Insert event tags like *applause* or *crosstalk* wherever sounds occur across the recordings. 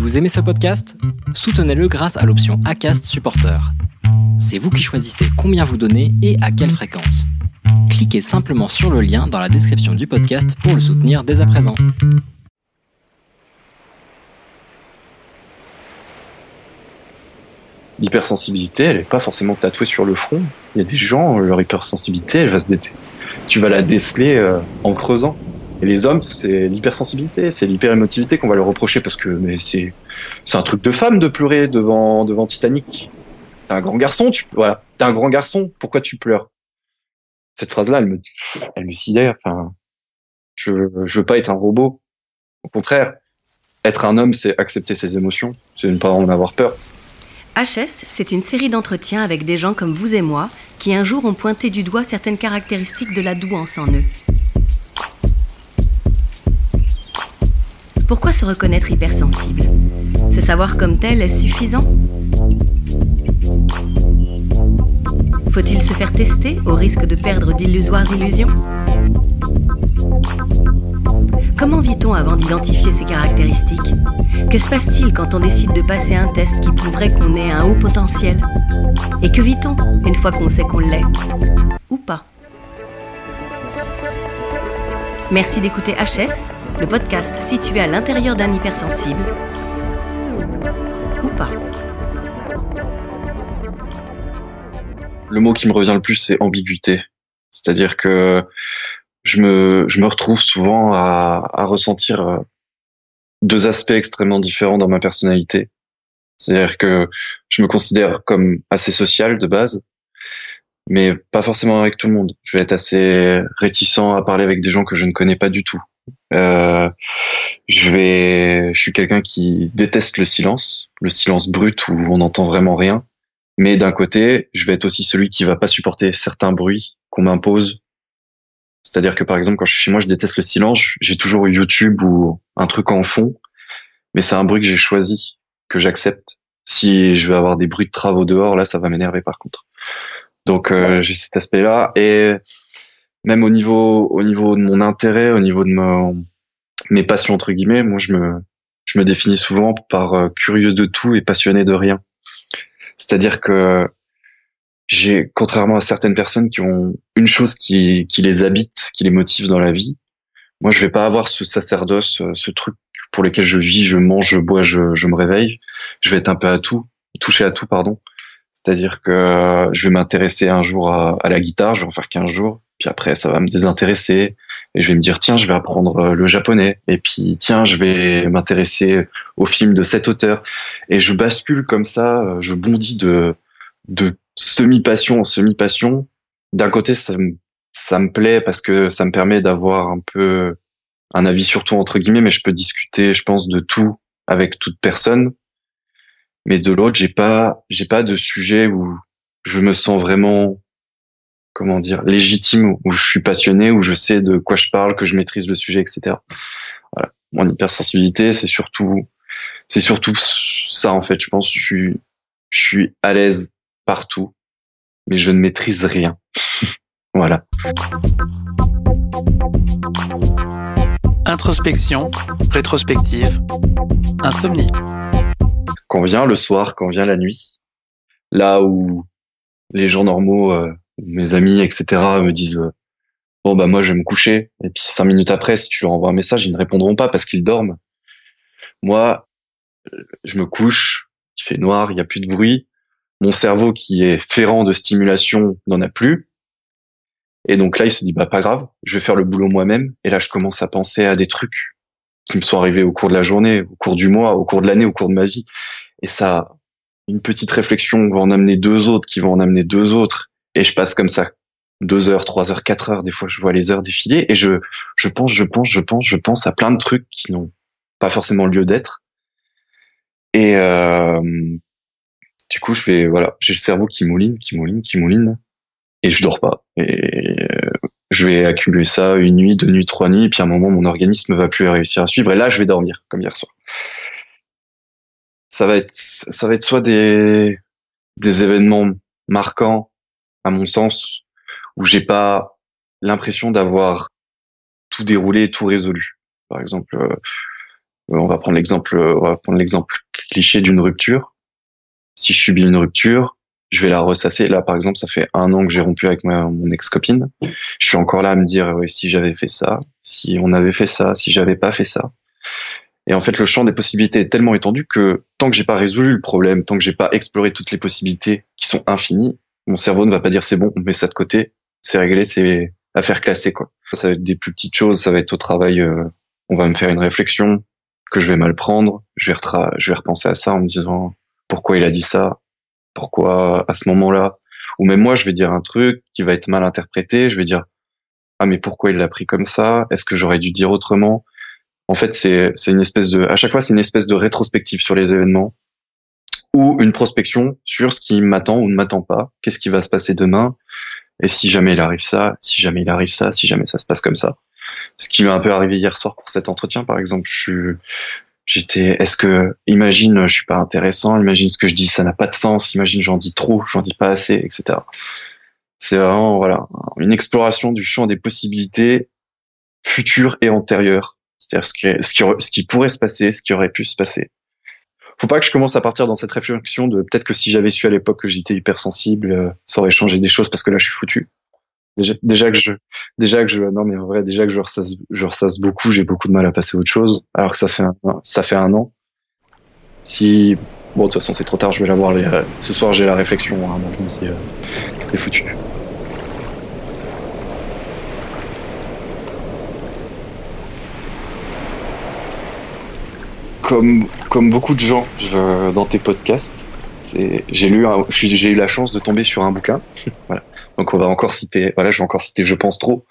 Vous aimez ce podcast? Soutenez-le grâce à l'option ACAST Supporter. C'est vous qui choisissez combien vous donnez et à quelle fréquence. Cliquez simplement sur le lien dans la description du podcast pour le soutenir dès à présent. L'hypersensibilité, elle n'est pas forcément tatouée sur le front. Il y a des gens, leur hypersensibilité, elle va se dé... tu vas la déceler euh, en creusant. Et les hommes, c'est l'hypersensibilité, c'est l'hyperémotivité qu'on va leur reprocher parce que mais c'est c'est un truc de femme de pleurer devant devant Titanic. T'es un grand garçon, tu voilà, t'es un grand garçon, pourquoi tu pleures? Cette phrase-là, elle me elle me sidère. Enfin, je je veux pas être un robot. Au contraire, être un homme, c'est accepter ses émotions, c'est ne pas en avoir peur. HS, c'est une série d'entretiens avec des gens comme vous et moi qui un jour ont pointé du doigt certaines caractéristiques de la douance en eux. Pourquoi se reconnaître hypersensible? Se savoir comme tel est suffisant? Faut-il se faire tester au risque de perdre d'illusoires illusions? Comment vit-on avant d'identifier ces caractéristiques? Que se passe-t-il quand on décide de passer un test qui prouverait qu'on ait un haut potentiel? Et que vit-on une fois qu'on sait qu'on l'est? Ou pas? Merci d'écouter HS, le podcast situé à l'intérieur d'un hypersensible. Ou pas. Le mot qui me revient le plus, c'est ambiguïté. C'est-à-dire que je me, je me retrouve souvent à, à ressentir euh, deux aspects extrêmement différents dans ma personnalité. C'est-à-dire que je me considère comme assez social de base, mais pas forcément avec tout le monde. Je vais être assez réticent à parler avec des gens que je ne connais pas du tout. Euh, je vais, je suis quelqu'un qui déteste le silence, le silence brut où on n'entend vraiment rien. Mais d'un côté, je vais être aussi celui qui va pas supporter certains bruits qu'on m'impose. C'est-à-dire que par exemple, quand je suis chez moi, je déteste le silence. J'ai toujours YouTube ou un truc en fond, mais c'est un bruit que j'ai choisi, que j'accepte. Si je vais avoir des bruits de travaux dehors, là, ça va m'énerver par contre. Donc euh, j'ai cet aspect-là et même au niveau au niveau de mon intérêt, au niveau de mes passions entre guillemets, moi je me je me définis souvent par euh, curieuse de tout et passionné de rien. C'est-à-dire que j'ai contrairement à certaines personnes qui ont une chose qui qui les habite, qui les motive dans la vie, moi je vais pas avoir ce sacerdoce, ce truc pour lequel je vis, je mange, je bois, je, je me réveille. Je vais être un peu à tout, toucher à tout, pardon. C'est-à-dire que je vais m'intéresser un jour à, à, la guitare, je vais en faire 15 jours, puis après ça va me désintéresser. Et je vais me dire tiens, je vais apprendre euh, le japonais. Et puis tiens, je vais m'intéresser au film de cet auteur. Et je bascule comme ça, euh, je bondis de de semi-passion en semi-passion. D'un côté, ça me ça me plaît parce que ça me permet d'avoir un peu un avis sur tout entre guillemets, mais je peux discuter, je pense, de tout avec toute personne. Mais de l'autre j'ai pas j'ai pas de sujet où je me sens vraiment comment dire légitime où je suis passionné où je sais de quoi je parle que je maîtrise le sujet etc voilà. Mon hypersensibilité c'est surtout c'est surtout ça en fait je pense. Je suis je suis à l'aise partout mais je ne maîtrise rien. *laughs* Voilà. Introspection rétrospective insomnie. Quand vient le soir, quand vient la nuit, là où les gens normaux, euh, mes amis, etc., me disent euh, bon bah moi je vais me coucher, et puis cinq minutes après, si tu leur envoies un message, ils ne répondront pas parce qu'ils dorment. Moi, je me couche, il fait noir, il n'y a plus de bruit, mon cerveau qui est ferrant de stimulation n'en a plus. Et donc là, il se dit bah pas grave, je vais faire le boulot moi-même. Et là, je commence à penser à des trucs qui me sont arrivés au cours de la journée, au cours du mois, au cours de l'année, au cours de ma vie. Et ça, une petite réflexion va en amener deux autres, qui vont en amener deux autres. Et je passe comme ça deux heures, trois heures, quatre heures. Des fois, je vois les heures défiler et je, je pense, je pense, je pense, je pense à plein de trucs qui n'ont pas forcément lieu d'être. Et euh, du coup, je fais voilà, j'ai le cerveau qui mouline, qui mouline, qui mouline, et je dors pas. Et euh, je vais accumuler ça une nuit, deux nuits, trois nuits, et puis à un moment, mon organisme va plus réussir à suivre, et là, je vais dormir, comme hier soir. Ça va être, ça va être soit des, des événements marquants, à mon sens, où j'ai pas l'impression d'avoir tout déroulé, tout résolu. Par exemple, euh, on va prendre l'exemple, on va prendre l'exemple cliché d'une rupture. Si je subis une rupture, je vais la ressasser. Là, par exemple, ça fait un an que j'ai rompu avec mon ex-copine. Je suis encore là à me dire, si j'avais fait ça, si on avait fait ça, si j'avais pas fait ça. Et en fait, le champ des possibilités est tellement étendu que tant que j'ai pas résolu le problème, tant que j'ai pas exploré toutes les possibilités qui sont infinies, mon cerveau ne va pas dire c'est bon, on met ça de côté, c'est réglé, c'est affaire classée quoi. Ça va être des plus petites choses, ça va être au travail, euh, on va me faire une réflexion que je vais mal prendre, je vais, je vais repenser à ça en me disant pourquoi il a dit ça, pourquoi à ce moment-là, ou même moi je vais dire un truc qui va être mal interprété, je vais dire ah mais pourquoi il l'a pris comme ça, est-ce que j'aurais dû dire autrement? En fait, c'est une espèce de, à chaque fois, c'est une espèce de rétrospective sur les événements ou une prospection sur ce qui m'attend ou ne m'attend pas. Qu'est-ce qui va se passer demain? Et si jamais il arrive ça, si jamais il arrive ça, si jamais ça se passe comme ça. Ce qui m'est un peu arrivé hier soir pour cet entretien, par exemple, je suis, j'étais, est-ce que, imagine, je suis pas intéressant, imagine ce que je dis, ça n'a pas de sens, imagine j'en dis trop, j'en dis pas assez, etc. C'est vraiment, voilà, une exploration du champ des possibilités futures et antérieures c'est-à-dire ce qui, ce, qui, ce qui pourrait se passer, ce qui aurait pu se passer. Faut pas que je commence à partir dans cette réflexion de peut-être que si j'avais su à l'époque que j'étais hypersensible, euh, ça aurait changé des choses parce que là je suis foutu. Déjà, déjà que je, déjà que je, non mais en vrai, déjà que je ressasse, je ressasse beaucoup, j'ai beaucoup de mal à passer à autre chose, alors que ça fait un, ça fait un an. Si, bon, de toute façon c'est trop tard, je vais l'avoir. Euh, ce soir j'ai la réflexion, hein, donc euh, foutu. Comme comme beaucoup de gens dans tes podcasts, j'ai lu j'ai eu la chance de tomber sur un bouquin. *laughs* voilà. Donc on va encore citer voilà, je vais encore citer je pense trop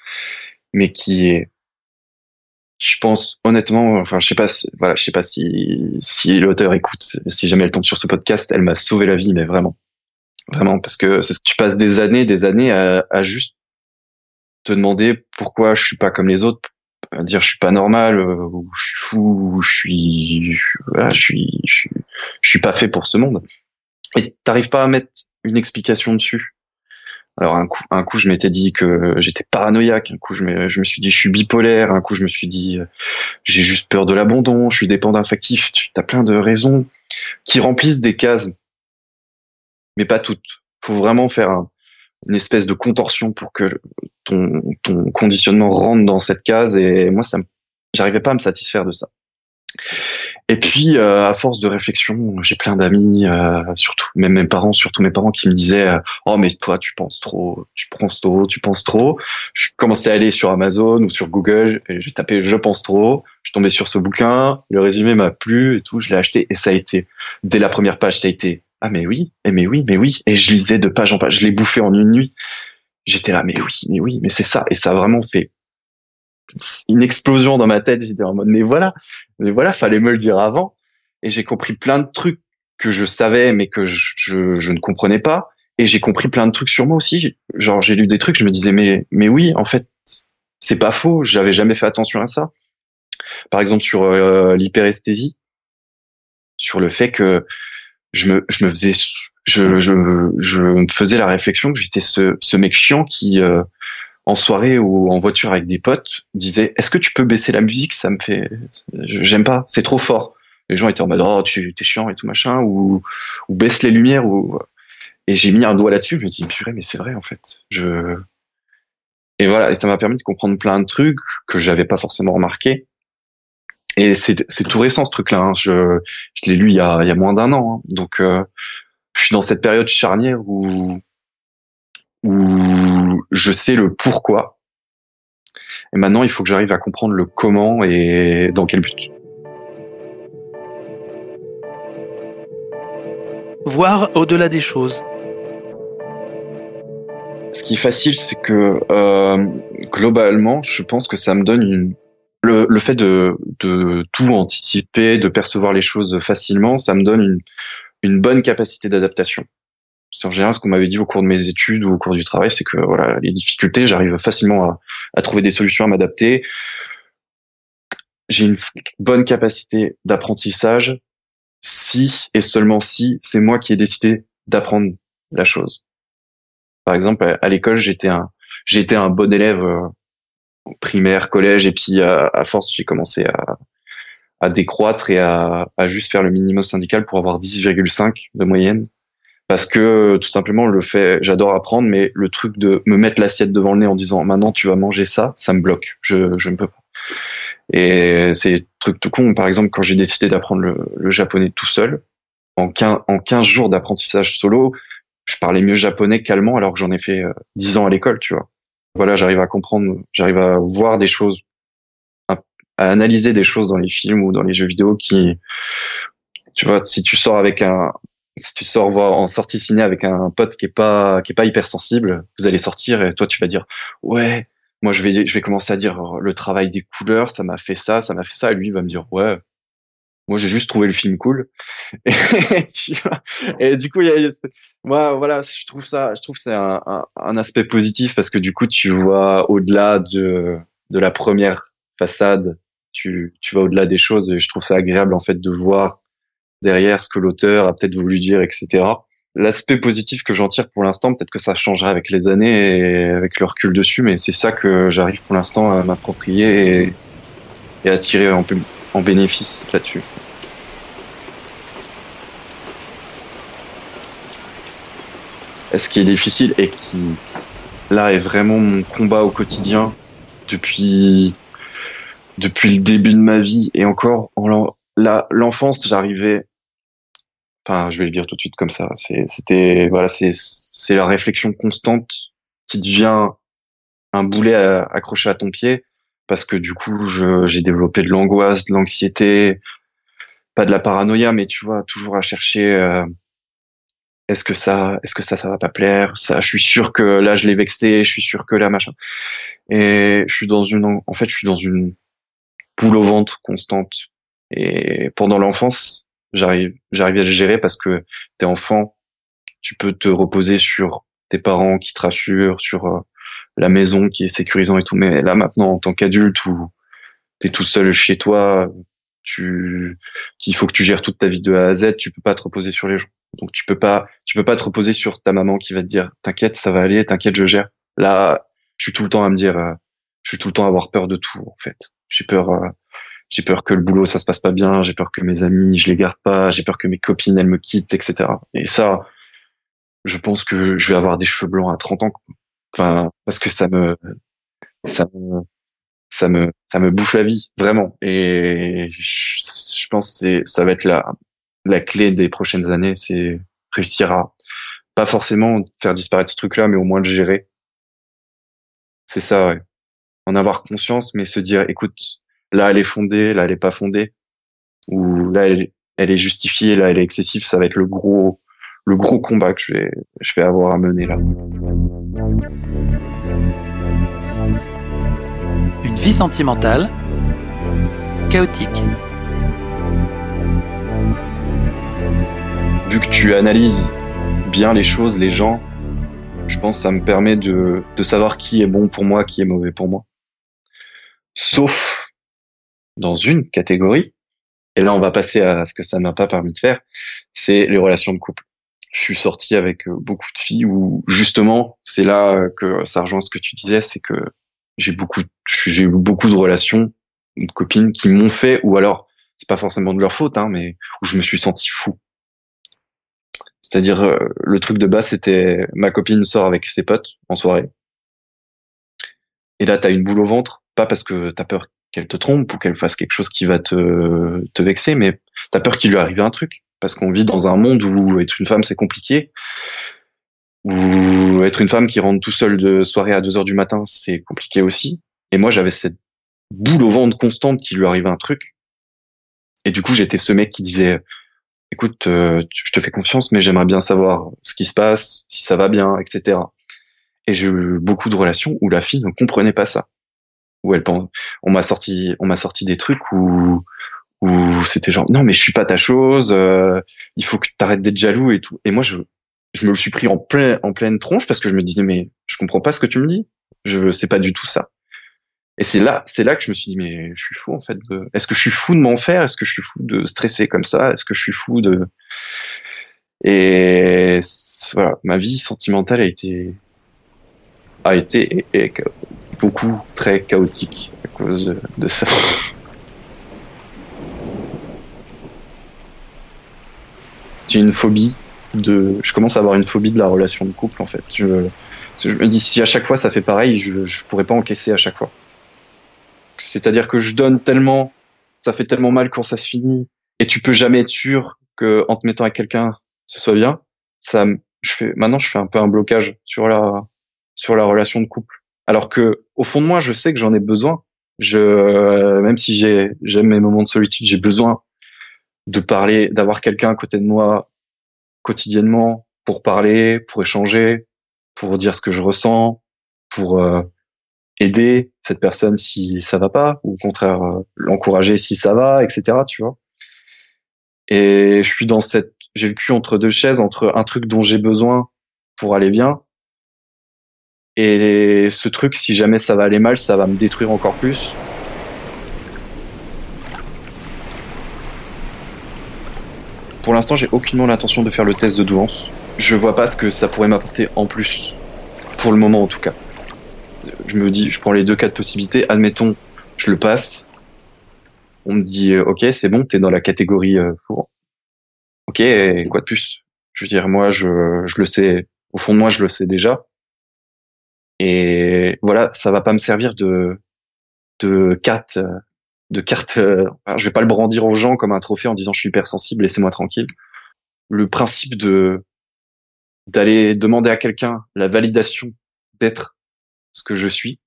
mais qui est je pense honnêtement enfin je sais pas voilà, je sais pas si si l'auteur écoute si jamais elle tombe sur ce podcast, elle m'a sauvé la vie mais vraiment. Vraiment parce que c'est ce que tu passes des années des années à, à juste te demander pourquoi je suis pas comme les autres, dire je suis pas normal euh, ou je suis fou ou je suis voilà, je suis je suis je suis pas fait pour ce monde. Et t'arrives pas à mettre une explication dessus. Alors un coup un coup je m'étais dit que j'étais paranoïaque un coup je me, je me suis dit je suis bipolaire un coup je me suis dit euh, j'ai juste peur de l'abandon je suis dépendant affectif tu as plein de raisons qui remplissent des cases. Mais pas toutes. Faut vraiment faire un, une espèce de contorsion pour que ton, conditionnement rentre dans cette case et moi ça j'arrivais pas à me satisfaire de ça et puis euh, à force de réflexion j'ai plein d'amis euh, surtout même mes parents surtout mes parents qui me disaient euh, oh mais toi tu penses trop tu penses trop tu penses trop je commençais à aller sur Amazon ou sur Google et j'ai tapé je pense trop je tombé sur ce bouquin le résumé m'a plu et tout je l'ai acheté et ça a été dès la première page ça a été ah mais oui, mais oui, mais oui. Et je lisais de page en page, je l'ai bouffé en une nuit. J'étais là, mais oui, mais oui, mais c'est ça. Et ça a vraiment fait une explosion dans ma tête. J'étais en mode, mais voilà, mais voilà, fallait me le dire avant. Et j'ai compris plein de trucs que je savais, mais que je, je, ne comprenais pas. Et j'ai compris plein de trucs sur moi aussi. Genre, j'ai lu des trucs, je me disais, mais, mais oui, en fait, c'est pas faux. J'avais jamais fait attention à ça. Par exemple, sur euh, l'hyperesthésie, sur le fait que je me, je me faisais, je, je, je me faisais la réflexion que j'étais ce, ce mec chiant qui, euh, en soirée ou en voiture avec des potes, disait Est-ce que tu peux baisser la musique? Ça me fait, j'aime pas, c'est trop fort. Les gens étaient en mode Oh, tu es chiant et tout machin, ou, ou baisse les lumières, ou. Et j'ai mis un doigt là-dessus, je me dis Purée, mais c'est vrai en fait. Je. Et voilà, et ça m'a permis de comprendre plein de trucs que j'avais pas forcément remarqué et c'est tout récent ce truc-là. Hein. Je, je l'ai lu il y a, il y a moins d'un an. Hein. Donc, euh, je suis dans cette période charnière où, où je sais le pourquoi. Et maintenant, il faut que j'arrive à comprendre le comment et dans quel but. Voir au-delà des choses. Ce qui est facile, c'est que euh, globalement, je pense que ça me donne une, le, le fait de, de, tout anticiper, de percevoir les choses facilement, ça me donne une, une bonne capacité d'adaptation. C'est en général ce qu'on m'avait dit au cours de mes études ou au cours du travail, c'est que voilà, les difficultés, j'arrive facilement à, trouver des solutions, à m'adapter. J'ai une bonne capacité d'apprentissage si et seulement si c'est moi qui ai décidé d'apprendre la chose. Par exemple, à l'école, j'étais un, un bon élève euh, primaire, collège, et puis à, force, j'ai commencé à, à décroître et à, à juste faire le minimum syndical pour avoir 10,5 de moyenne. Parce que tout simplement le fait j'adore apprendre mais le truc de me mettre l'assiette devant le nez en disant maintenant tu vas manger ça ça me bloque. Je je ne peux pas. Et c'est truc tout con. Par exemple quand j'ai décidé d'apprendre le, le, japonais tout seul en 15, en 15 jours d'apprentissage solo je parlais mieux japonais qu'allemand alors que j'en ai fait 10 ans à l'école tu vois. Voilà j'arrive à comprendre j'arrive à voir des choses à, analyser des choses dans les films ou dans les jeux vidéo qui tu vois si tu sors avec un si tu sors voir en sortie ciné avec un pote qui est pas qui est pas hypersensible, vous allez sortir et toi tu vas dire ouais, moi je vais je vais commencer à dire le travail des couleurs, ça m'a fait ça, ça m'a fait ça lui il va me dire ouais. Moi j'ai juste trouvé le film cool. *laughs* Et, du coup moi voilà, je trouve ça je trouve c'est un, un, un, aspect positif parce que du coup tu vois au-delà de de la première façade, tu vas au-delà des choses et je trouve ça agréable en fait de voir derrière ce que l'auteur a peut-être voulu dire, etc. L'aspect positif que j'en tire pour l'instant, peut-être que ça changera avec les années et avec le recul dessus, mais c'est ça que j'arrive pour l'instant à m'approprier et, à tirer en, en bénéfice là-dessus. Ce qui est difficile et qui, là, est vraiment mon combat au quotidien depuis, depuis le début de ma vie et encore en l'enfance, j'arrivais Enfin, je vais le dire tout de suite comme ça. C'était voilà, c'est c'est la réflexion constante qui devient un boulet accroché à ton pied parce que du coup, j'ai développé de l'angoisse, de l'anxiété, pas de la paranoïa, mais tu vois, toujours à chercher. Euh, est-ce que ça, est-ce que ça, ça va pas plaire Ça, je suis sûr que là, je l'ai vexé. Je suis sûr que là, machin. Et je suis dans une, en fait, je suis dans une boule au ventre constante. Et pendant l'enfance, j'arrive j'arrive à le gérer parce que t'es enfant, tu peux te reposer sur tes parents qui te rassurent, sur euh, la maison qui est sécurisant et tout. Mais là maintenant, en tant qu'adulte où t'es tout seul chez toi, tu qu'il faut que tu gères toute ta vie de A à Z, tu peux pas te reposer sur les gens. Donc tu peux pas tu peux pas te reposer sur ta maman qui va te dire t'inquiète ça va aller, t'inquiète je gère. Là, je suis tout le temps à me dire euh, je suis tout le temps à avoir peur de tout en fait. J'ai peur euh, j'ai peur que le boulot ça se passe pas bien, j'ai peur que mes amis je les garde pas, j'ai peur que mes copines elles me quittent, etc. Et ça, je pense que je vais avoir des cheveux blancs à 30 ans, enfin parce que ça me ça me ça me ça me bouffe la vie vraiment. Et je, je pense que ça va être la la clé des prochaines années, c'est réussir à pas forcément faire disparaître ce truc-là, mais au moins le gérer. C'est ça, ouais. En avoir conscience, mais se dire, écoute, là elle est fondée, là elle est pas fondée, ou là elle, elle est justifiée, là elle est excessive, ça va être le gros le gros combat que je vais je vais avoir à mener là. Une vie sentimentale chaotique. Vu que tu analyses bien les choses, les gens, je pense que ça me permet de, de savoir qui est bon pour moi, qui est mauvais pour moi. Sauf dans une catégorie, et là on va passer à ce que ça n'a pas permis de faire, c'est les relations de couple. Je suis sorti avec euh, beaucoup de filles où justement c'est là que ça rejoint ce que tu disais, c'est que j'ai beaucoup j'ai eu beaucoup de relations de copines qui m'ont fait ou alors c'est pas forcément de leur faute hein, mais où je me suis senti fou. C'est-à-dire euh, le truc de base c'était ma copine sort avec ses potes en soirée. Et là t'as une boule au ventre, pas parce que t'as peur qu'elle te trompe ou qu'elle fasse quelque chose qui va te, te vexer, mais t'as peur qu'il lui arrive un truc. Parce qu'on vit dans un monde où être une femme, c'est compliqué. Ou être une femme qui rentre tout seul de soirée à 2 heures du matin, c'est compliqué aussi. Et moi, j'avais cette boule au ventre constante qui lui arrivait un truc. Et du coup, j'étais ce mec qui disait, écoute, euh, je te fais confiance, mais j'aimerais bien savoir ce qui se passe, si ça va bien, etc. Et j'ai eu beaucoup de relations où la fille ne comprenait pas ça où elle pense, on m'a sorti, on m'a sorti des trucs où où c'était genre non mais je suis pas ta chose, euh, il faut que tu arrêtes d'être jaloux et tout. Et moi je je me le suis pris en plein en pleine tronche parce que je me disais mais je comprends pas ce que tu me dis, je sais pas du tout ça. Et c'est là c'est là que je me suis dit mais je suis fou en fait de est-ce que je suis fou de m'en faire, est-ce que je suis fou de stresser comme ça, est-ce que je suis fou de et voilà ma vie sentimentale a été a été et, et, beaucoup très chaotique à cause de, ça. *laughs* J'ai une phobie de. Je commence à avoir une phobie de la relation de couple en fait. Je, je me dis si à chaque fois ça fait pareil, je, je pourrais pas encaisser à chaque fois. C'est-à-dire que je donne tellement, ça fait tellement mal quand ça se finit, et tu peux jamais être sûr que en te mettant avec quelqu'un, ce soit bien. Ça, je fais maintenant, je fais un peu un blocage sur la sur la relation de couple. Alors que au fond de moi, je sais que j'en ai besoin. Je, même si j'ai, j'aime mes moments de solitude, j'ai besoin de parler, d'avoir quelqu'un à côté de moi quotidiennement pour parler, pour échanger, pour dire ce que je ressens, pour euh, aider cette personne si ça va pas, ou au contraire euh, l'encourager si ça va, etc. Tu vois. Et je suis dans cette, j'ai le cul entre deux chaises, entre un truc dont j'ai besoin pour aller bien, et ce truc, si jamais ça va aller mal, ça va me détruire encore plus. Pour l'instant, j'ai aucunement l'intention de faire le test de douance. Je vois pas ce que ça pourrait m'apporter en plus. Pour le moment, en tout cas. Je me dis, je prends les deux cas de possibilité. Admettons, je le passe. On me dit, euh, ok, c'est bon, t'es dans la catégorie euh, Ok, quoi de plus? Je veux dire, moi, je, je le sais. Au fond de moi, je le sais déjà. Et voilà, ça va pas me servir de de carte de carte. Euh, je vais pas le brandir aux gens comme un trophée en disant je suis hypersensible, laissez-moi tranquille. Le principe de d'aller demander à quelqu'un la validation d'être ce que je suis,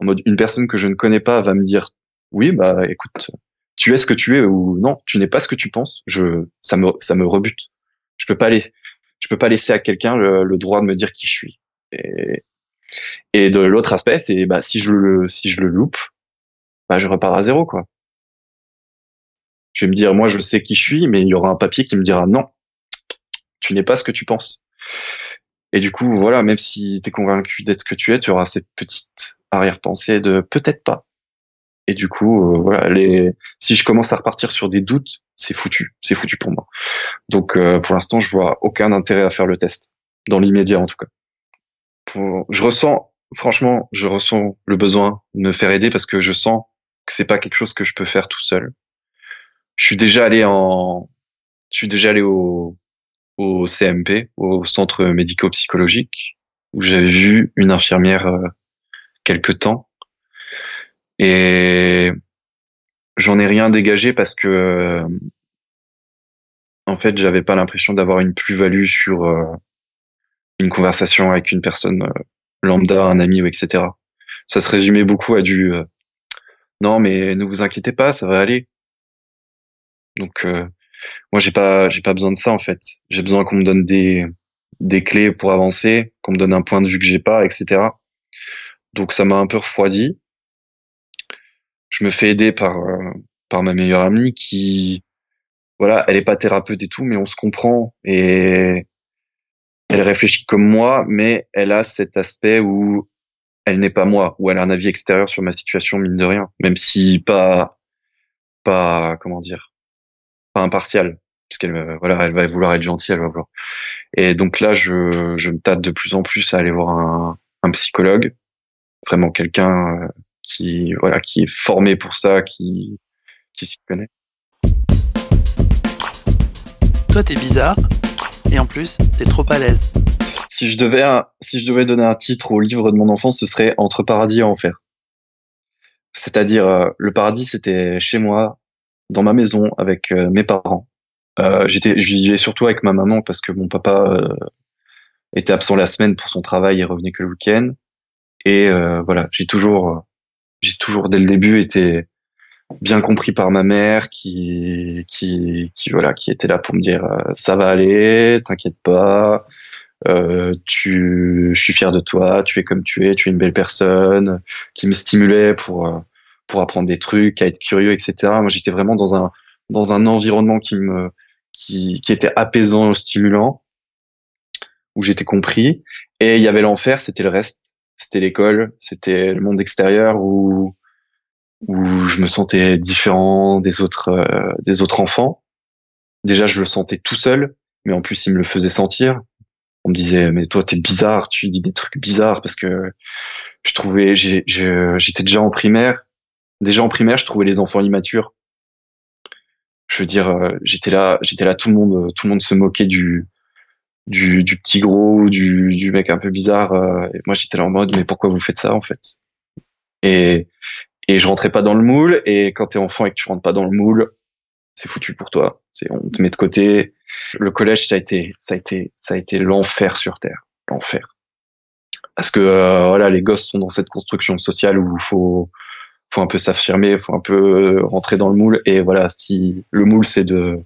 en mode une personne que je ne connais pas va me dire oui bah écoute tu es ce que tu es ou non tu n'es pas ce que tu penses je ça me ça me rebute je peux pas aller je peux pas laisser à quelqu'un le, droit de me dire qui je suis et, de l'autre aspect c'est bah si je le si je le loupe bah, je repars à zéro, quoi. Je vais me dire, moi, je sais qui je suis, mais il y aura un papier qui me dira non, tu n'es pas ce que tu penses. Et du coup, voilà, même si tu es convaincu d'être ce que tu es, tu auras cette petite arrière-pensée de peut-être pas. Et du coup, euh, voilà, les... si je commence à repartir sur des doutes, c'est foutu, c'est foutu pour moi. Donc, euh, pour l'instant, je vois aucun intérêt à faire le test, dans l'immédiat en tout cas. Je ressens, franchement, je ressens le besoin de me faire aider parce que je sens que c'est pas quelque chose que je peux faire tout seul. Je suis déjà allé en, je suis déjà allé au, au CMP, au centre médico-psychologique, où j'avais vu une infirmière euh, quelque temps. Et j'en ai rien dégagé parce que, euh, en fait, j'avais pas l'impression d'avoir une plus-value sur euh, une conversation avec une personne lambda, un ami, etc. Ça se résumait beaucoup à du non, mais ne vous inquiétez pas, ça va aller. Donc euh, moi j'ai pas j'ai pas besoin de ça en fait. J'ai besoin qu'on me donne des des clés pour avancer, qu'on me donne un point de vue que j'ai pas, etc. Donc ça m'a un peu refroidi. Je me fais aider par euh, par ma meilleure amie qui voilà, elle est pas thérapeute et tout, mais on se comprend et elle réfléchit comme moi, mais elle a cet aspect où elle n'est pas moi, ou elle a un avis extérieur sur ma situation, mine de rien, même si pas, pas, comment dire, pas impartial, puisqu'elle, euh, voilà, elle va vouloir être gentille, elle va vouloir. Et donc là, je, je me tâte de plus en plus à aller voir un, un psychologue, vraiment quelqu'un euh, qui, voilà, qui est formé pour ça, qui, qui s'y connaît. Toi, t'es bizarre, et en plus, t'es trop à l'aise si je devais, si je devais donner un titre au livre de mon enfance, ce serait Entre paradis et enfer. C'est-à-dire, euh, le paradis, c'était chez moi, dans ma maison, avec euh, mes parents. Euh, j'étais, je vivais surtout avec ma maman parce que mon papa était absent la semaine pour son travail et revenait que le week-end. Et voilà, j'ai toujours, j'ai toujours dès le début été bien compris par ma mère qui, qui, qui voilà, qui était là pour me dire ça va aller, t'inquiète pas, euh, tu, je suis fier de toi, tu es comme tu es, tu es une belle personne, qui me stimulait pour euh, pour apprendre des trucs, à être curieux, etc. Moi, j'étais vraiment dans un dans un environnement qui me qui, qui était apaisant, stimulant, où j'étais compris. Et il y avait l'enfer, c'était le reste, c'était l'école, c'était le monde extérieur où où je me sentais différent des autres euh, des autres enfants. Déjà, je le sentais tout seul, mais en plus, il me le faisait sentir on me disait mais toi t'es bizarre, tu dis des trucs bizarres parce que je trouvais j'étais déjà en primaire, déjà en primaire je trouvais les enfants immatures. je veux dire, euh, j'étais là, j'étais là, tout le monde, tout le monde se moquait du du, du petit gros, du, du mec un peu bizarre. euh, et moi, j'étais là en mode, mais pourquoi vous faites ça en fait? Et et je rentrais pas dans le moule. Et quand t'es enfant et que tu rentres pas dans le moule, c'est foutu pour toi. C'est on te met de côté. Le collège, ça a été, ça a été, ça a été l'enfer sur terre, l'enfer. Parce que euh, voilà, les gosses sont dans cette construction sociale où faut faut un peu s'affirmer, faut un peu rentrer dans le moule. Et voilà, si le moule c'est de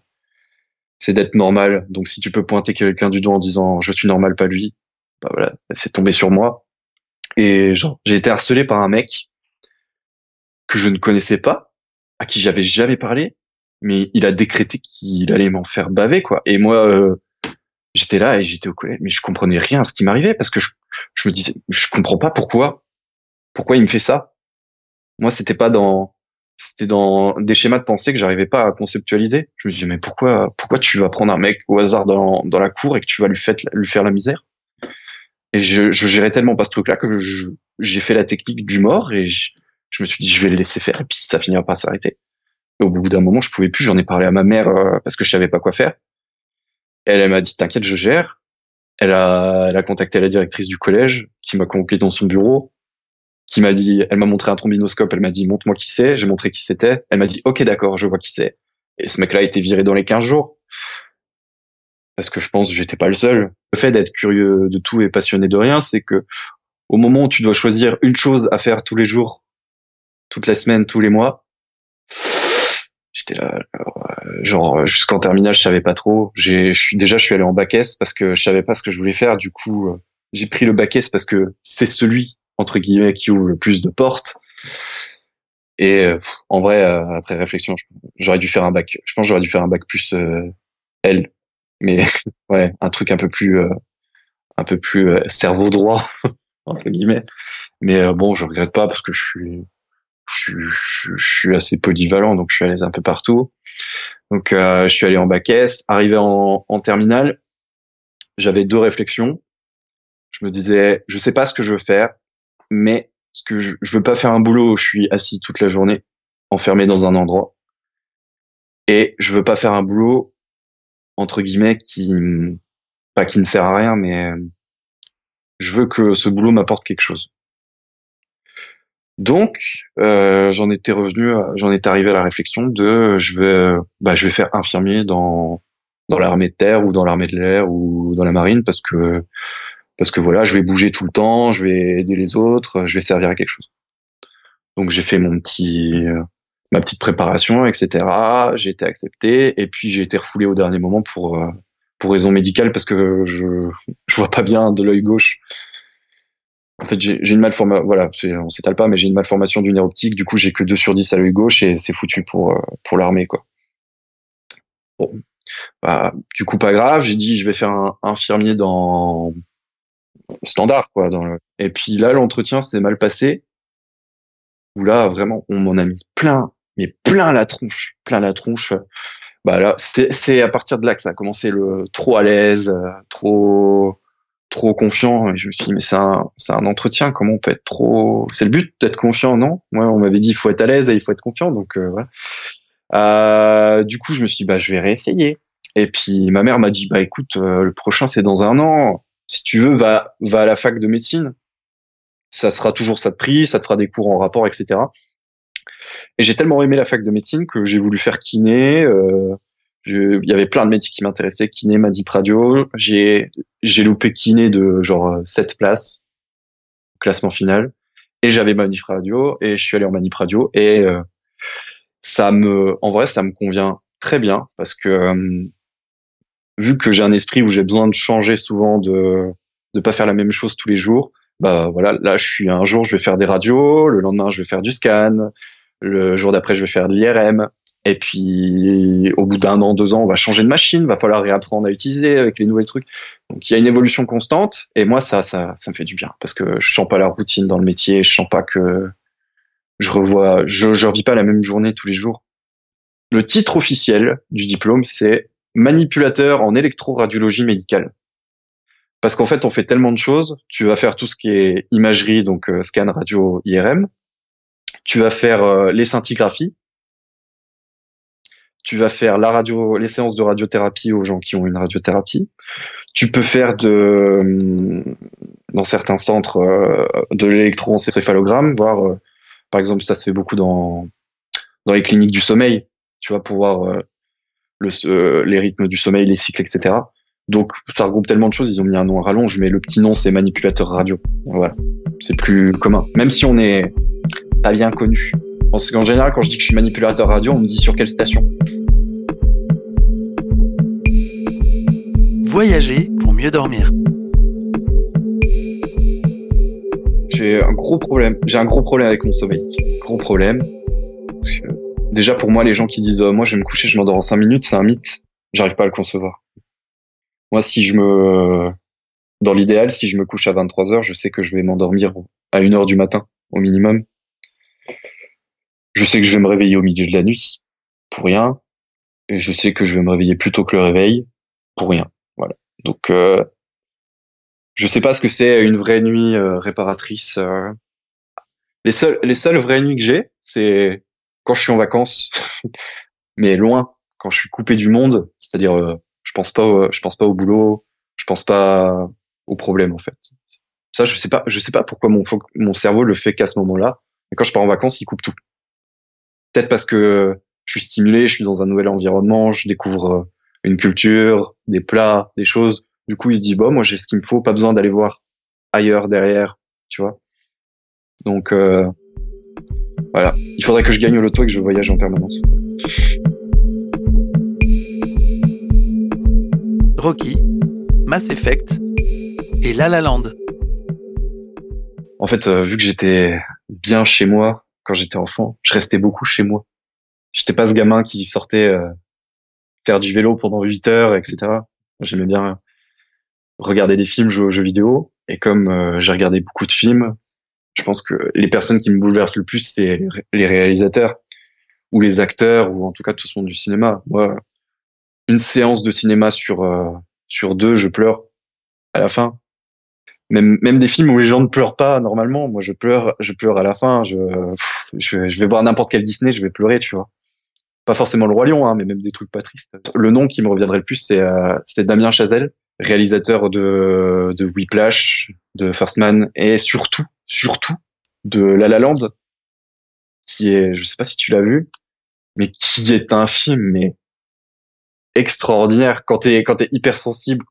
c'est d'être normal. Donc si tu peux pointer quelqu'un du doigt en disant je suis normal, pas lui, bah voilà, c'est tombé sur moi. Et genre, j'ai été harcelé par un mec que je ne connaissais pas, à qui j'avais jamais parlé, mais il a décrété qu'il allait m'en faire baver quoi. Et moi, euh, j'étais là et j'étais au collège, mais je comprenais rien à ce qui m'arrivait parce que je, je me disais, je comprends pas pourquoi, pourquoi il me fait ça. Moi, c'était pas dans, c'était dans des schémas de pensée que j'arrivais pas à conceptualiser. Je me disais, mais pourquoi, pourquoi tu vas prendre un mec au hasard dans, dans la cour et que tu vas lui, faire lui faire la misère? Et je, je gérais tellement pas ce truc-là que j'ai fait la technique du mort et je, je me suis dit, je vais le laisser faire et puis ça finira par s'arrêter. Au bout d'un moment, je pouvais plus. J'en ai parlé à ma mère euh, parce que je savais pas quoi faire. Elle, elle m'a dit, t'inquiète, je gère. Elle a, elle a contacté la directrice du collège qui m'a convoqué dans son bureau, qui m'a dit, elle m'a montré un trombinoscope, elle m'a dit, montre-moi qui c'est. J'ai montré qui c'était. Elle m'a dit, ok, d'accord, je vois qui c'est. Et ce mec-là a été viré dans les 15 jours. Parce que je pense que j'étais pas le seul. Le fait d'être curieux de tout et passionné de rien, c'est que au moment où tu dois choisir une chose à faire tous les jours, toute la semaine, tous les mois, j'étais là, euh, genre jusqu'en terminale, je savais pas trop. J'ai, déjà, je suis allé en bac S parce que je savais pas ce que je voulais faire. Du coup, euh, j'ai pris le bac S parce que c'est celui entre guillemets qui ouvre le plus de portes. Et euh, en vrai, euh, après réflexion, j'aurais dû faire un bac. Je pense j'aurais dû faire un bac plus euh, L, mais *laughs* ouais, un truc un peu plus, euh, un peu plus euh, cerveau droit *laughs* entre guillemets. Mais euh, bon, je regrette pas parce que je suis, je, suis- je, je suis assez polyvalent, donc je suis allé un peu partout. Donc euh, je suis allé en bac S, arrivé en, en terminale, j'avais deux réflexions. Je me disais, je sais pas ce que je veux faire, mais ce que je, je veux pas faire un boulot où je suis assis toute la journée, enfermé dans un endroit, et je veux pas faire un boulot entre guillemets qui, pas qui ne sert à rien, mais euh, je veux que ce boulot m'apporte quelque chose. Donc, euh, j'en étais revenu, j'en étais arrivé à la réflexion de, je vais, bah, je vais faire infirmier dans dans l'armée de terre ou dans l'armée de l'air ou dans la marine parce que parce que voilà, je vais bouger tout le temps, je vais aider les autres, je vais servir à quelque chose. Donc j'ai fait mon petit ma petite préparation, etc. J'ai été accepté et puis j'ai été refoulé au dernier moment pour euh, pour raison médicale parce que je je vois pas bien de l'œil gauche. En fait, j'ai une malformation, voilà, on s'étale pas, mais j'ai une malformation du nerf optique. Du coup, j'ai que 2 sur 10 à l'œil gauche et c'est foutu pour, euh, pour l'armée, quoi. Bon. Bah, du coup, pas grave. J'ai dit, je vais faire un infirmier dans standard, quoi. Dans le... Et puis là, l'entretien s'est mal passé. Où là, vraiment, on m'en a mis plein, mais plein la tronche, plein la tronche. Bah là, c'est c'est à partir de là que ça a commencé le trop à l'aise, euh, trop trop confiant. Et je me suis dit, mais c'est un, un entretien. Comment on peut être trop C'est le but d'être confiant, non? Moi, on m'avait dit, il faut être à l'aise et il faut être confiant. Donc euh. Euh, du coup, je me suis dit, bah, je vais réessayer. Et puis ma mère m'a dit, bah écoute, euh, le prochain c'est dans un an. Si tu veux, va va à la fac de médecine. Ça sera toujours ça de prix, ça te fera des cours en rapport, etc. Et j'ai tellement aimé la fac de médecine que j'ai voulu faire kiné. Euh, il y avait plein de métiers qui m'intéressaient, kiné, manip radio. J'ai j'ai loupé kiné de genre 7 places, classement final. Et j'avais manip radio et je suis allé en manip radio et euh, ça me, en vrai, ça me convient très bien parce que euh, vu que j'ai un esprit où j'ai besoin de changer souvent, de de pas faire la même chose tous les jours, bah voilà, là je suis un jour je vais faire des radios, le lendemain je vais faire du scan, le jour d'après je vais faire de l'IRM, et puis au bout d'un an, deux ans, on va changer de machine, va falloir réapprendre à utiliser avec les nouveaux trucs. Donc il y a une évolution constante, et moi ça ça ça me fait du bien parce que je sens pas la routine dans le métier, je sens pas que je revois, je je revis pas la même journée tous les jours. Le titre officiel du diplôme c'est manipulateur en électroradiologie médicale. Parce qu'en fait, on fait tellement de choses. Tu vas faire tout ce qui est imagerie, donc euh, scan, radio, IRM. Tu vas faire euh, les scintigraphies. Tu vas faire la radio, les séances de radiothérapie aux gens qui ont une radiothérapie. Tu peux faire de, dans certains centres, euh, de l'électroencéphalogramme, voire, euh, par exemple, ça se fait beaucoup dans, dans les cliniques du sommeil, tu vois, pour voir euh, le, les rythmes du sommeil, les cycles, etc. Donc, ça regroupe tellement de choses, ils ont mis un nom à rallonge, mais le petit nom, c'est manipulateur radio. Voilà. C'est plus commun. Même si on est pas bien connu. Parce qu'en général, quand je dis que je suis manipulateur radio, on me dit sur quelle station. Voyager pour mieux dormir. J'ai un gros problème. J'ai un gros problème avec mon sommeil. Gros problème. Parce que déjà pour moi, les gens qui disent euh, moi je vais me coucher, je m'endors en 5 minutes, c'est un mythe. J'arrive pas à le concevoir. Moi, si je me, dans l'idéal, si je me couche à 23 heures, je sais que je vais m'endormir à 1 heure du matin au minimum. Je sais que je vais me réveiller au milieu de la nuit pour rien, et je sais que je vais me réveiller plus tôt que le réveil pour rien. Voilà. Donc, euh, je sais pas ce que c'est une vraie nuit euh, réparatrice. Euh. Les seules, les vraies nuits que j'ai, c'est quand je suis en vacances, *laughs* mais loin, quand je suis coupé du monde, c'est-à-dire, euh, je pense pas, au, je pense pas au boulot, je pense pas aux problèmes en fait. Ça, je sais pas, je sais pas pourquoi mon, mon cerveau le fait qu'à ce moment-là. Et quand je pars en vacances, il coupe tout. Peut-être parce que je suis stimulé, je suis dans un nouvel environnement, je découvre euh, une culture, des plats, des choses. Du coup, il se dit, bon, moi, j'ai ce qu'il me faut, pas besoin d'aller voir ailleurs, derrière, tu vois. Donc, euh, voilà. Il faudrait que je gagne au loto et que je voyage en permanence. Rocky, Mass Effect et La La Land. En fait, euh, vu que j'étais bien chez moi, quand j'étais enfant, je restais beaucoup chez moi. J'étais pas ce gamin qui sortait euh, faire du vélo pendant 8 heures, etc. J'aimais bien regarder des films, jouer aux jeux vidéo. Et comme euh, j'ai regardé beaucoup de films, je pense que les personnes qui me bouleversent le plus, c'est les réalisateurs ou les acteurs ou en tout cas tout ce monde du cinéma. Moi, une séance de cinéma sur euh, sur deux, je pleure à la fin même même des films où les gens ne pleurent pas normalement. Moi je pleure je pleure à la fin. Je je, je vais voir n'importe quel Disney je vais pleurer tu vois. Pas forcément le roi lion hein, mais même des trucs pas tristes. Le nom qui me reviendrait le plus c'est euh, c'est Damien Chazelle réalisateur de de Whiplash de First Man et surtout surtout de La La Land qui est je sais pas si tu l'as vu mais qui est un film mais extraordinaire. Quand t'es quand t'es hypersensible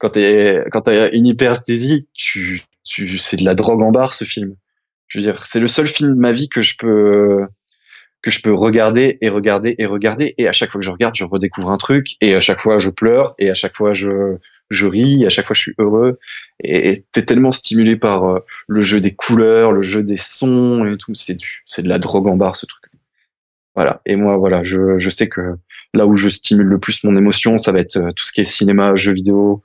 quand t'es quand t'as une hyperesthésie, tu tu c'est de la drogue en barre ce film. Je veux dire, c'est le seul film de ma vie que je peux que je peux regarder et regarder et regarder et à chaque fois que je regarde, je redécouvre un truc et à chaque fois je pleure et à chaque fois je je ris, et à chaque fois je suis heureux et t'es tellement stimulé par euh, le jeu des couleurs, le jeu des sons et tout, c'est du c'est de la drogue en barre ce truc. Voilà. Et moi voilà, je je sais que là où je stimule le plus mon émotion, ça va être euh, tout ce qui est cinéma, jeux vidéo,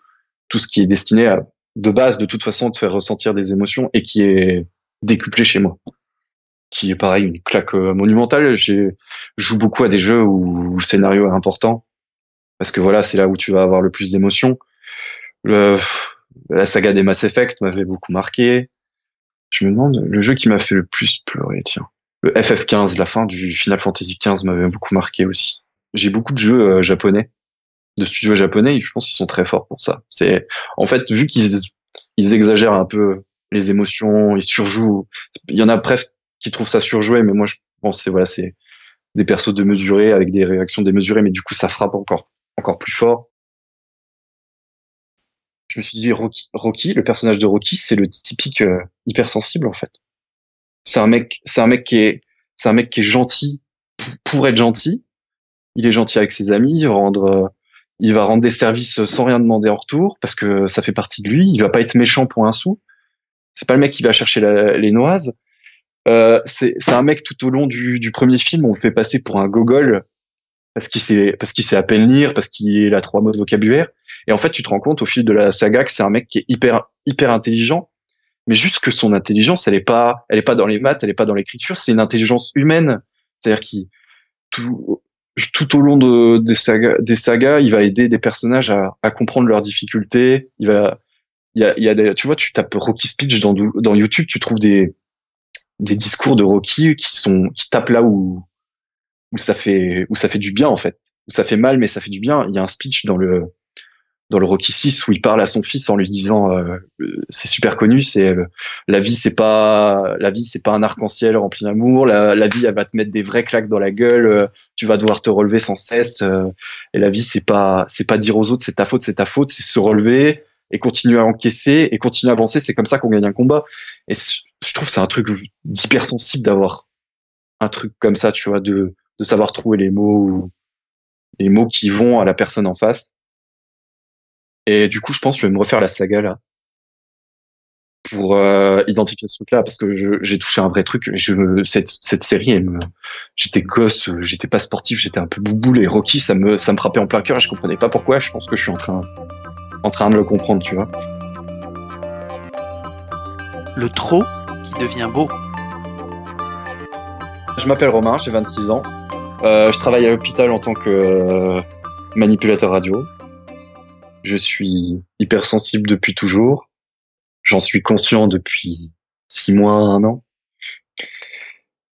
tout ce qui est destiné à, de base, de toute façon, te faire ressentir des émotions et qui est décuplé chez moi. Qui est pareil, une claque euh, monumentale. J'ai, joue beaucoup à des jeux où le scénario est important. Parce que voilà, c'est là où tu vas avoir le plus d'émotions. La saga des Mass Effect m'avait beaucoup marqué. Je me demande, le jeu qui m'a fait le plus pleurer, tiens. Le FF15, la fin du Final Fantasy XV m'avait beaucoup marqué aussi. J'ai beaucoup de jeux euh, japonais de studios japonais, je pense qu'ils sont très forts pour ça. C'est en fait vu qu'ils ils exagèrent un peu les émotions, ils surjouent. Il y en a presque qui trouvent ça surjoué, mais moi je pense c'est voilà c'est des persos démesurés avec des réactions démesurées, mais du coup ça frappe encore encore plus fort. Je me suis dit Rocky, Rocky le personnage de Rocky, c'est le typique euh, hypersensible en fait. C'est un mec, c'est un mec qui est, c'est un mec qui est gentil pour être gentil. Il est gentil avec ses amis, rendre il va rendre des services sans rien demander en retour parce que ça fait partie de lui. Il va pas être méchant pour un sou. C'est pas le mec qui va chercher les noises. Euh, c'est un mec tout au long du, du, premier film, on le fait passer pour un gogol parce qu'il sait parce qu'il sait à peine lire, parce qu'il a trois mots de vocabulaire. Et en fait, tu te rends compte au fil de la saga que c'est un mec qui est hyper hyper intelligent, mais juste que son intelligence, elle est pas elle est pas dans les maths, elle est pas dans l'écriture, c'est une intelligence humaine. C'est-à-dire qu'il tout tout au long de, des, sagas, des sagas, il va aider des personnages à, à comprendre leurs difficultés. Il va, il y a, il y a tu vois, tu tapes Rocky Speech dans, dans YouTube, tu trouves des, des discours de Rocky qui sont, qui tapent là où, où ça fait où ça fait du bien en fait, où ça fait mal mais ça fait du bien. Il y a un speech dans le dans le Rocky 6 où il parle à son fils en lui disant euh, c'est super connu c'est euh, la vie c'est pas la vie c'est pas un arc-en-ciel rempli d'amour la, vie elle va te mettre des vrais claques dans la gueule euh, tu vas devoir te relever sans cesse et la vie c'est pas c'est pas dire aux autres c'est ta faute c'est ta faute c'est se relever et continuer à encaisser et continuer à avancer c'est comme ça qu'on gagne un combat. Et je trouve c'est un truc d'hypersensible d'avoir un truc comme ça tu vois de de savoir trouver les mots les mots qui vont à la personne en face et du coup, je pense que je vais me refaire la saga là pour euh, identifier ce truc-là parce que j'ai touché un vrai truc. Je, cette, cette série, elle me, j'étais gosse, j'étais pas sportif, j'étais un peu bouboule et Rocky, ça me, ça me frappait en plein cœur et je comprenais pas pourquoi. Je pense que je suis en train, en train de le comprendre, tu vois. Le trop qui devient beau. Je m'appelle Romain, j'ai 26 ans. Euh, je travaille à l'hôpital en tant que euh, manipulateur radio. Je suis hypersensible depuis toujours. J'en suis conscient depuis six mois, un an.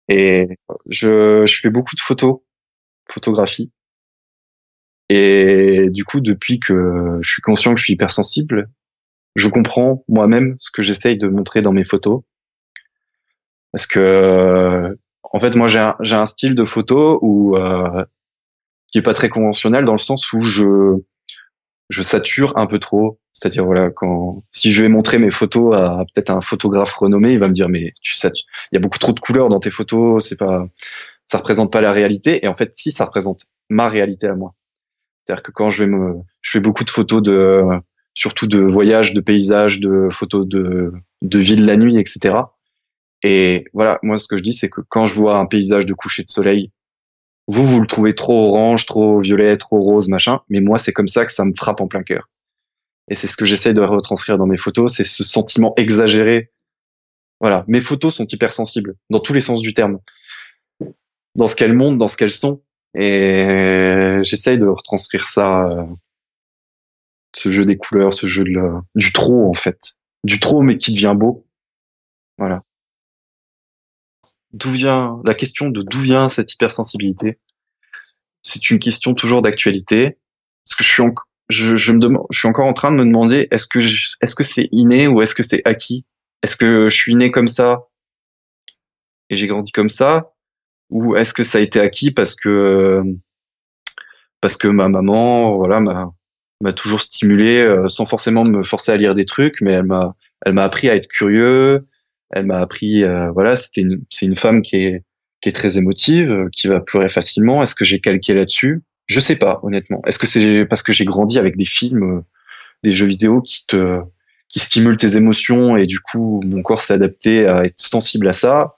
Et je, je fais beaucoup de photos, photographie. Et du coup, depuis que je suis conscient que je suis hypersensible, je comprends moi-même ce que j'essaye de montrer dans mes photos. Parce que, en fait, moi, j'ai un, un style de photo où, euh, qui est pas très conventionnel dans le sens où je, je sature un peu trop. C'est-à-dire voilà, quand si je vais montrer mes photos à peut-être un photographe renommé, il va me dire mais tu satures, il y a beaucoup trop de couleurs dans tes photos, c'est pas, ça représente pas la réalité. Et en fait, si ça représente ma réalité à moi. C'est-à-dire que quand je vais me, je fais beaucoup de photos de, surtout de voyages, de paysages, de photos de, de ville la nuit, etc. Et voilà, moi ce que je dis, c'est que quand je vois un paysage de coucher de soleil vous, vous le trouvez trop orange, trop violet, trop rose, machin. Mais moi, c'est comme ça que ça me frappe en plein cœur. Et c'est ce que j'essaie de retranscrire dans mes photos, c'est ce sentiment exagéré. Voilà, mes photos sont hypersensibles, dans tous les sens du terme. Dans ce qu'elles montrent, dans ce qu'elles sont. Et j'essaye de retranscrire ça, euh, ce jeu des couleurs, ce jeu de du trop, en fait. Du trop, mais qui devient beau. Voilà d'où vient la question de d'où vient cette hypersensibilité. C'est une question toujours d'actualité. Parce que je suis, je, je, me demande, je suis encore en train de me demander est-ce que est-ce que c'est inné ou est-ce que c'est acquis? Est-ce que je suis né comme ça et j'ai grandi comme ça? Ou est-ce que ça a été acquis parce que parce que ma maman voilà m'a m'a toujours stimulé euh, sans forcément me forcer à lire des trucs mais elle m'a elle m'a appris à être curieux elle m'a appris, euh, voilà, c'était une, c'est une femme qui est qui est très émotive, euh, qui va pleurer facilement. Est-ce que j'ai calqué là-dessus? Je sais pas, honnêtement. Est-ce que c'est parce que j'ai grandi avec des films, euh, des jeux vidéo qui te qui stimulent tes émotions et du coup mon corps s'est adapté à être sensible à ça?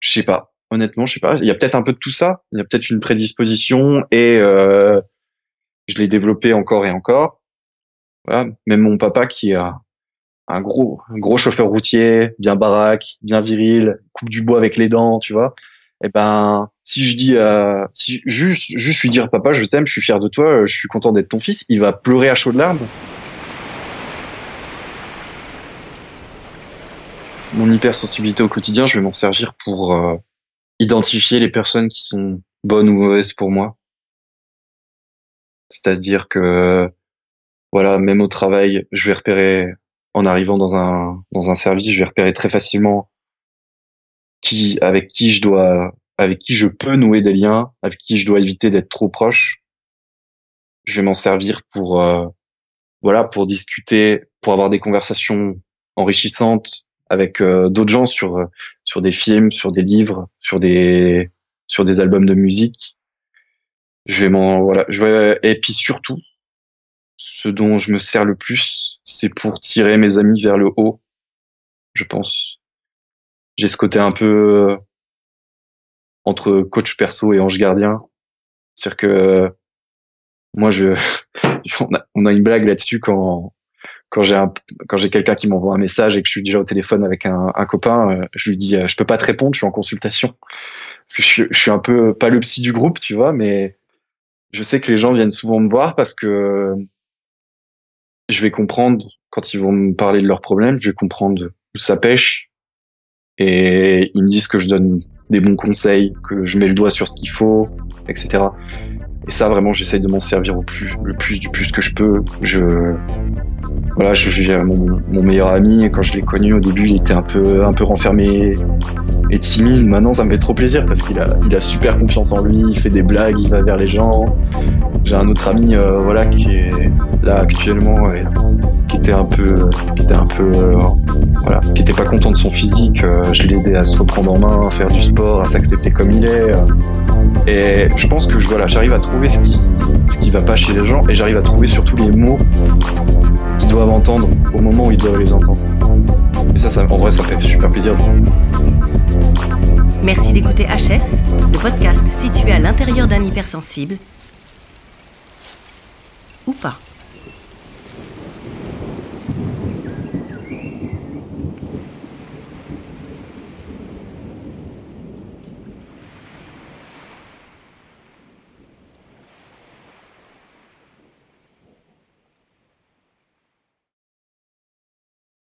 Je sais pas. Honnêtement, je sais pas. Il y a peut-être un peu de tout ça. Il y a peut-être une prédisposition et euh, je l'ai développé encore et encore. Voilà. Même mon papa qui a un gros, gros chauffeur routier, bien baraque, bien viril, coupe du bois avec les dents, tu vois. Et eh ben, si je dis, euh, si juste, juste lui dire, papa, je t'aime, je suis fier de toi, je suis content d'être ton fils, il va pleurer à chaudes larmes. Mon hypersensibilité au quotidien, je vais m'en servir pour euh, identifier les personnes qui sont bonnes ou mauvaises pour moi. C'est-à-dire que, voilà, même au travail, je vais repérer en arrivant dans un dans un service, je vais repérer très facilement qui avec qui je dois avec qui je peux nouer des liens, avec qui je dois éviter d'être trop proche. Je vais m'en servir pour euh, voilà pour discuter, pour avoir des conversations enrichissantes avec euh, d'autres gens sur sur des films, sur des livres, sur des sur des albums de musique. Je vais m'en voilà, je vais et puis surtout ce dont je me sers le plus, c'est pour tirer mes amis vers le haut, je pense. J'ai ce côté un peu euh, entre coach perso et ange gardien. C'est-à-dire que euh, moi, je, *laughs* on, a, une blague là-dessus quand quand j'ai quelqu'un qui m'envoie un message et que je suis déjà au téléphone avec un, un copain, euh, je lui dis, je peux pas te répondre, je suis en consultation. Parce que je, je suis un peu pas le psy du groupe, tu vois, mais je sais que les gens viennent souvent me voir parce que je vais comprendre quand ils vont me parler de leurs problèmes, je vais comprendre où ça pêche et ils me disent que je donne des bons conseils, que je mets le doigt sur ce qu'il faut, etc. Et ça, vraiment, j'essaye de m'en servir au plus, le plus du plus que je peux. Je, voilà, je suis mon, meilleur ami. Quand je l'ai connu au début, il était un peu, un peu renfermé et timide. Maintenant, ça me fait trop plaisir parce qu'il a, super confiance en lui. Il fait des blagues, il va vers les gens. J'ai un autre ami, euh, voilà, qui est là actuellement, et, qui était un peu, qui était un peu, euh, voilà, qui était pas content de son physique. Euh, je l'ai aidé à se reprendre en main, à faire du sport, à s'accepter comme il est. et je pense que je, voilà, j'arrive à trouver ce qui, ce qui va pas chez les gens, et j'arrive à trouver surtout les mots qu'ils doivent entendre au moment où ils doivent les entendre. Et ça, ça en vrai, ça fait super plaisir. Merci d'écouter HS, le podcast situé à l'intérieur d'un hypersensible. Ou pas.